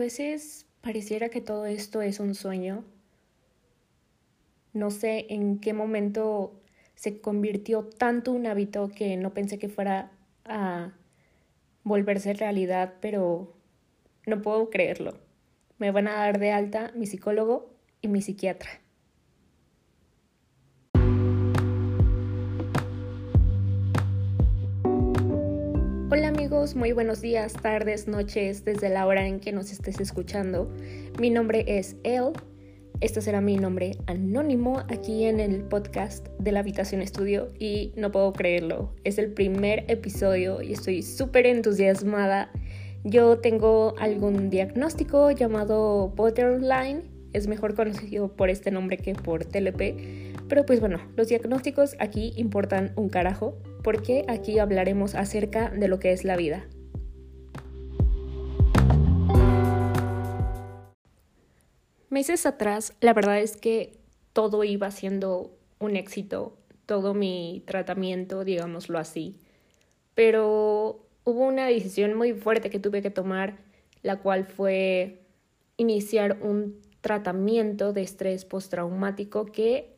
veces pareciera que todo esto es un sueño. No sé en qué momento se convirtió tanto un hábito que no pensé que fuera a volverse realidad, pero no puedo creerlo. Me van a dar de alta mi psicólogo y mi psiquiatra. Muy buenos días, tardes, noches, desde la hora en que nos estés escuchando. Mi nombre es El. Este será mi nombre anónimo aquí en el podcast de la Habitación Estudio y no puedo creerlo. Es el primer episodio y estoy súper entusiasmada. Yo tengo algún diagnóstico llamado borderline, es mejor conocido por este nombre que por TLP, pero pues bueno, los diagnósticos aquí importan un carajo porque aquí hablaremos acerca de lo que es la vida. Meses atrás, la verdad es que todo iba siendo un éxito, todo mi tratamiento, digámoslo así, pero hubo una decisión muy fuerte que tuve que tomar, la cual fue iniciar un tratamiento de estrés postraumático que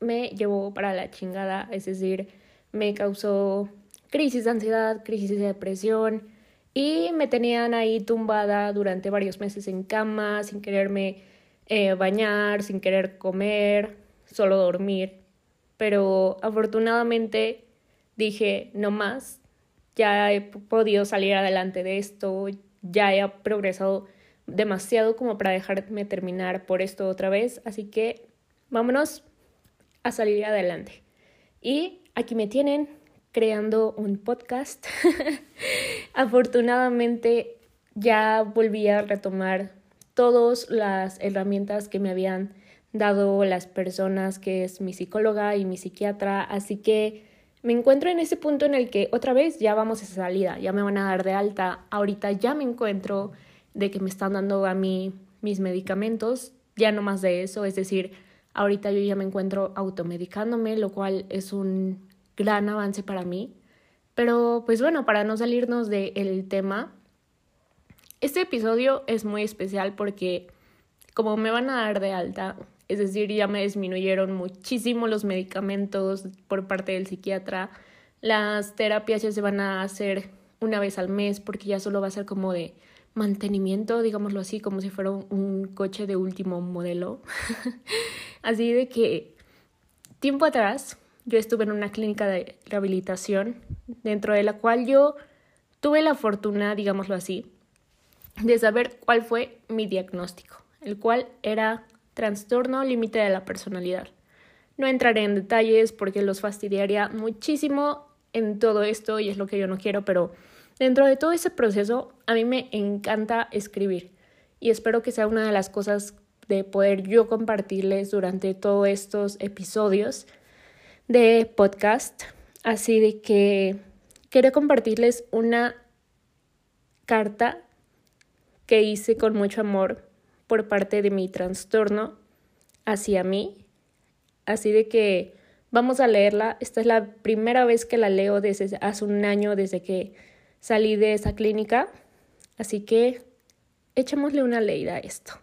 me llevó para la chingada, es decir, me causó crisis de ansiedad, crisis de depresión y me tenían ahí tumbada durante varios meses en cama, sin quererme eh, bañar, sin querer comer, solo dormir. Pero afortunadamente dije, no más, ya he podido salir adelante de esto, ya he progresado demasiado como para dejarme terminar por esto otra vez, así que vámonos a salir adelante. Y aquí me tienen creando un podcast. Afortunadamente ya volví a retomar todas las herramientas que me habían dado las personas que es mi psicóloga y mi psiquiatra, así que me encuentro en ese punto en el que otra vez ya vamos a esa salida, ya me van a dar de alta, ahorita ya me encuentro de que me están dando a mí mis medicamentos, ya no más de eso, es decir, ahorita yo ya me encuentro automedicándome, lo cual es un gran avance para mí. Pero pues bueno, para no salirnos del tema, este episodio es muy especial porque como me van a dar de alta, es decir, ya me disminuyeron muchísimo los medicamentos por parte del psiquiatra, las terapias ya se van a hacer una vez al mes porque ya solo va a ser como de mantenimiento, digámoslo así, como si fuera un coche de último modelo. así de que tiempo atrás yo estuve en una clínica de rehabilitación dentro de la cual yo tuve la fortuna, digámoslo así, de saber cuál fue mi diagnóstico, el cual era trastorno límite de la personalidad. No entraré en detalles porque los fastidiaría muchísimo en todo esto y es lo que yo no quiero, pero dentro de todo ese proceso a mí me encanta escribir y espero que sea una de las cosas de poder yo compartirles durante todos estos episodios de podcast. Así de que quería compartirles una carta que hice con mucho amor por parte de mi trastorno hacia mí. Así de que vamos a leerla. Esta es la primera vez que la leo desde hace un año, desde que salí de esa clínica. Así que echémosle una leída a esto.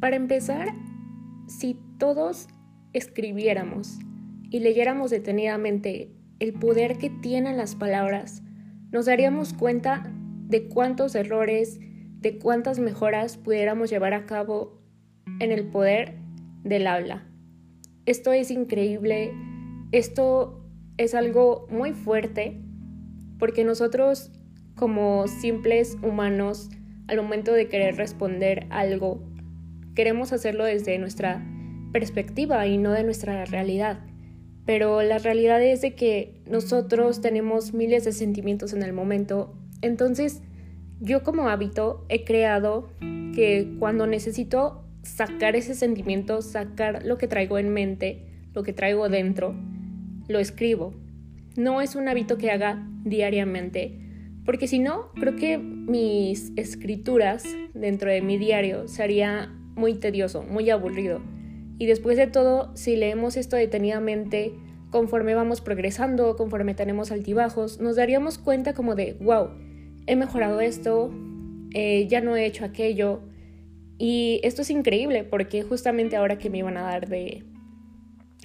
Para empezar, si todos escribiéramos y leyéramos detenidamente el poder que tienen las palabras, nos daríamos cuenta de cuántos errores, de cuántas mejoras pudiéramos llevar a cabo en el poder del habla. Esto es increíble, esto es algo muy fuerte, porque nosotros como simples humanos, al momento de querer responder algo, queremos hacerlo desde nuestra perspectiva y no de nuestra realidad. Pero la realidad es de que nosotros tenemos miles de sentimientos en el momento. Entonces, yo como hábito he creado que cuando necesito sacar ese sentimiento, sacar lo que traigo en mente, lo que traigo dentro, lo escribo. No es un hábito que haga diariamente, porque si no, creo que mis escrituras dentro de mi diario sería muy tedioso, muy aburrido. Y después de todo, si leemos esto detenidamente, conforme vamos progresando, conforme tenemos altibajos, nos daríamos cuenta como de, wow, he mejorado esto, eh, ya no he hecho aquello. Y esto es increíble porque justamente ahora que me iban a dar de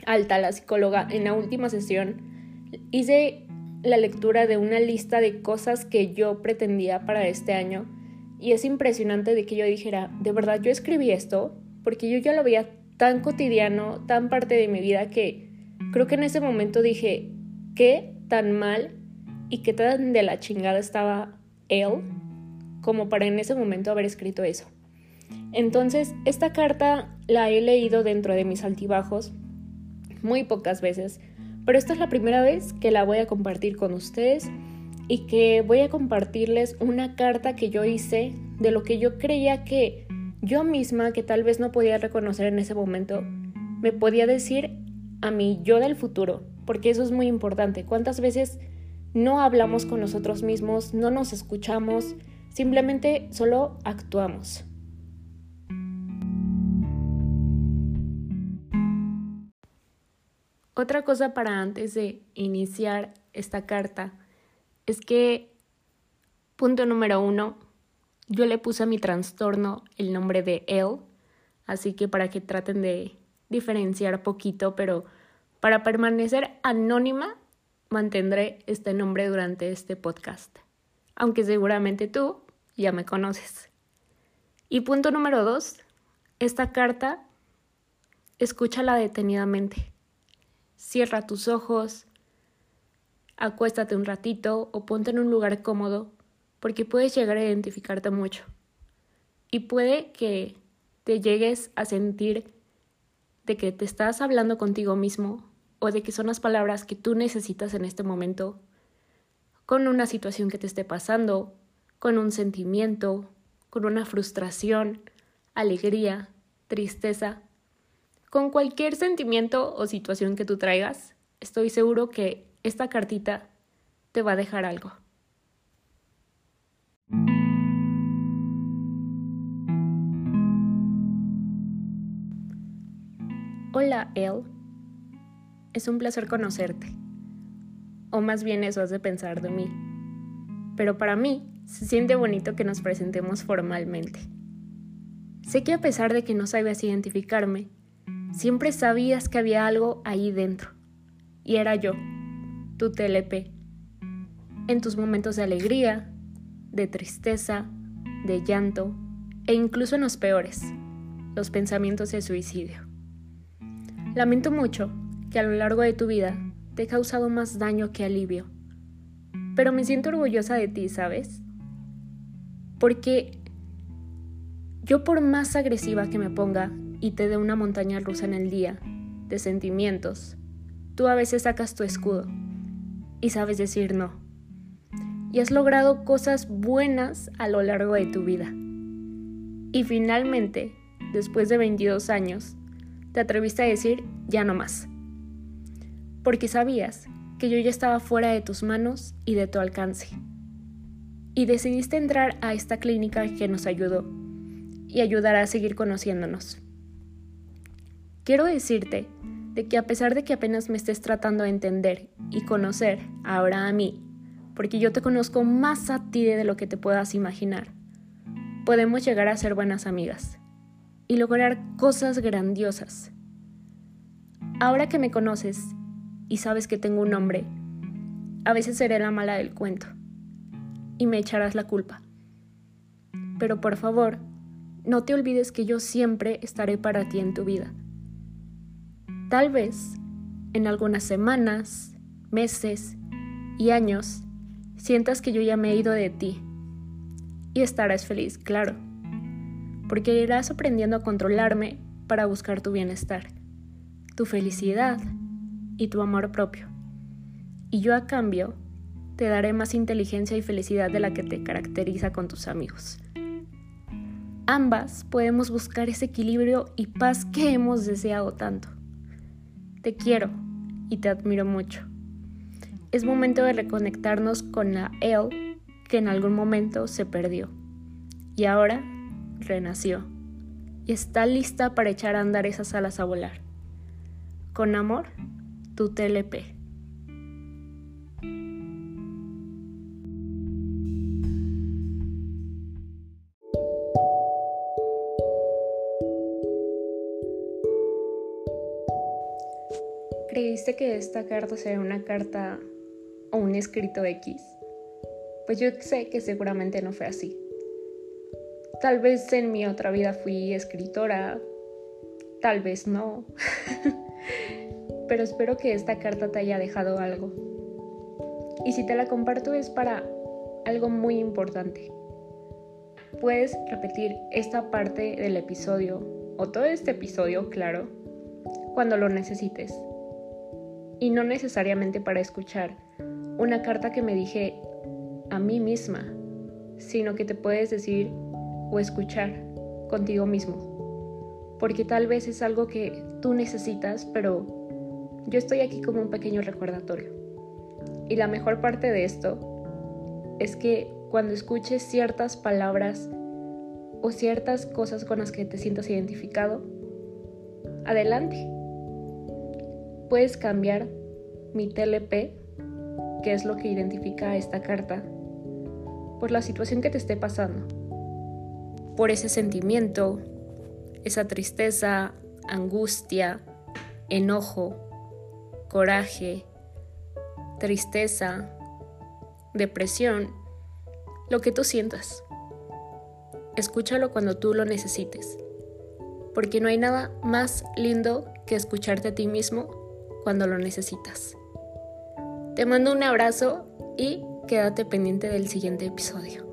alta la psicóloga en la última sesión, hice la lectura de una lista de cosas que yo pretendía para este año. Y es impresionante de que yo dijera, de verdad yo escribí esto, porque yo ya lo veía tan cotidiano, tan parte de mi vida que creo que en ese momento dije, ¿qué tan mal y qué tan de la chingada estaba él como para en ese momento haber escrito eso. Entonces, esta carta la he leído dentro de mis altibajos muy pocas veces, pero esta es la primera vez que la voy a compartir con ustedes y que voy a compartirles una carta que yo hice de lo que yo creía que yo misma, que tal vez no podía reconocer en ese momento, me podía decir a mí yo del futuro, porque eso es muy importante. ¿Cuántas veces no hablamos con nosotros mismos, no nos escuchamos, simplemente solo actuamos? Otra cosa para antes de iniciar esta carta es que, punto número uno, yo le puse a mi trastorno el nombre de él, así que para que traten de diferenciar poquito, pero para permanecer anónima mantendré este nombre durante este podcast, aunque seguramente tú ya me conoces. Y punto número dos, esta carta, escúchala detenidamente. Cierra tus ojos, acuéstate un ratito o ponte en un lugar cómodo, porque puedes llegar a identificarte mucho. Y puede que te llegues a sentir de que te estás hablando contigo mismo o de que son las palabras que tú necesitas en este momento, con una situación que te esté pasando, con un sentimiento, con una frustración, alegría, tristeza, con cualquier sentimiento o situación que tú traigas, estoy seguro que esta cartita te va a dejar algo. Hola, Elle. Es un placer conocerte. O más bien eso hace pensar de mí. Pero para mí se siente bonito que nos presentemos formalmente. Sé que a pesar de que no sabías identificarme, siempre sabías que había algo ahí dentro. Y era yo, tu TLP. En tus momentos de alegría, de tristeza, de llanto e incluso en los peores, los pensamientos de suicidio. Lamento mucho que a lo largo de tu vida te he causado más daño que alivio. Pero me siento orgullosa de ti, ¿sabes? Porque yo por más agresiva que me ponga y te dé una montaña rusa en el día de sentimientos, tú a veces sacas tu escudo y sabes decir no. Y has logrado cosas buenas a lo largo de tu vida. Y finalmente, después de 22 años, te atreviste a decir ya no más porque sabías que yo ya estaba fuera de tus manos y de tu alcance. Y decidiste entrar a esta clínica que nos ayudó y ayudará a seguir conociéndonos. Quiero decirte de que a pesar de que apenas me estés tratando de entender y conocer ahora a mí, porque yo te conozco más a ti de lo que te puedas imaginar, podemos llegar a ser buenas amigas y lograr cosas grandiosas. Ahora que me conoces y sabes que tengo un nombre, a veces seré la mala del cuento y me echarás la culpa. Pero por favor, no te olvides que yo siempre estaré para ti en tu vida. Tal vez en algunas semanas, meses y años sientas que yo ya me he ido de ti y estarás feliz, claro, porque irás aprendiendo a controlarme para buscar tu bienestar, tu felicidad y tu amor propio. Y yo a cambio te daré más inteligencia y felicidad de la que te caracteriza con tus amigos. Ambas podemos buscar ese equilibrio y paz que hemos deseado tanto. Te quiero y te admiro mucho. Es momento de reconectarnos con la él que en algún momento se perdió y ahora renació y está lista para echar a andar esas alas a volar. Con amor, tu TLP. ¿Creíste que esta carta sería una carta o un escrito X? Pues yo sé que seguramente no fue así. Tal vez en mi otra vida fui escritora, tal vez no. Pero espero que esta carta te haya dejado algo. Y si te la comparto es para algo muy importante. Puedes repetir esta parte del episodio, o todo este episodio, claro, cuando lo necesites y no necesariamente para escuchar una carta que me dije a mí misma, sino que te puedes decir o escuchar contigo mismo, porque tal vez es algo que tú necesitas, pero yo estoy aquí como un pequeño recordatorio. Y la mejor parte de esto es que cuando escuches ciertas palabras o ciertas cosas con las que te sientas identificado, adelante puedes cambiar mi TLP, que es lo que identifica esta carta, por la situación que te esté pasando, por ese sentimiento, esa tristeza, angustia, enojo, coraje, tristeza, depresión, lo que tú sientas. Escúchalo cuando tú lo necesites, porque no hay nada más lindo que escucharte a ti mismo cuando lo necesitas. Te mando un abrazo y quédate pendiente del siguiente episodio.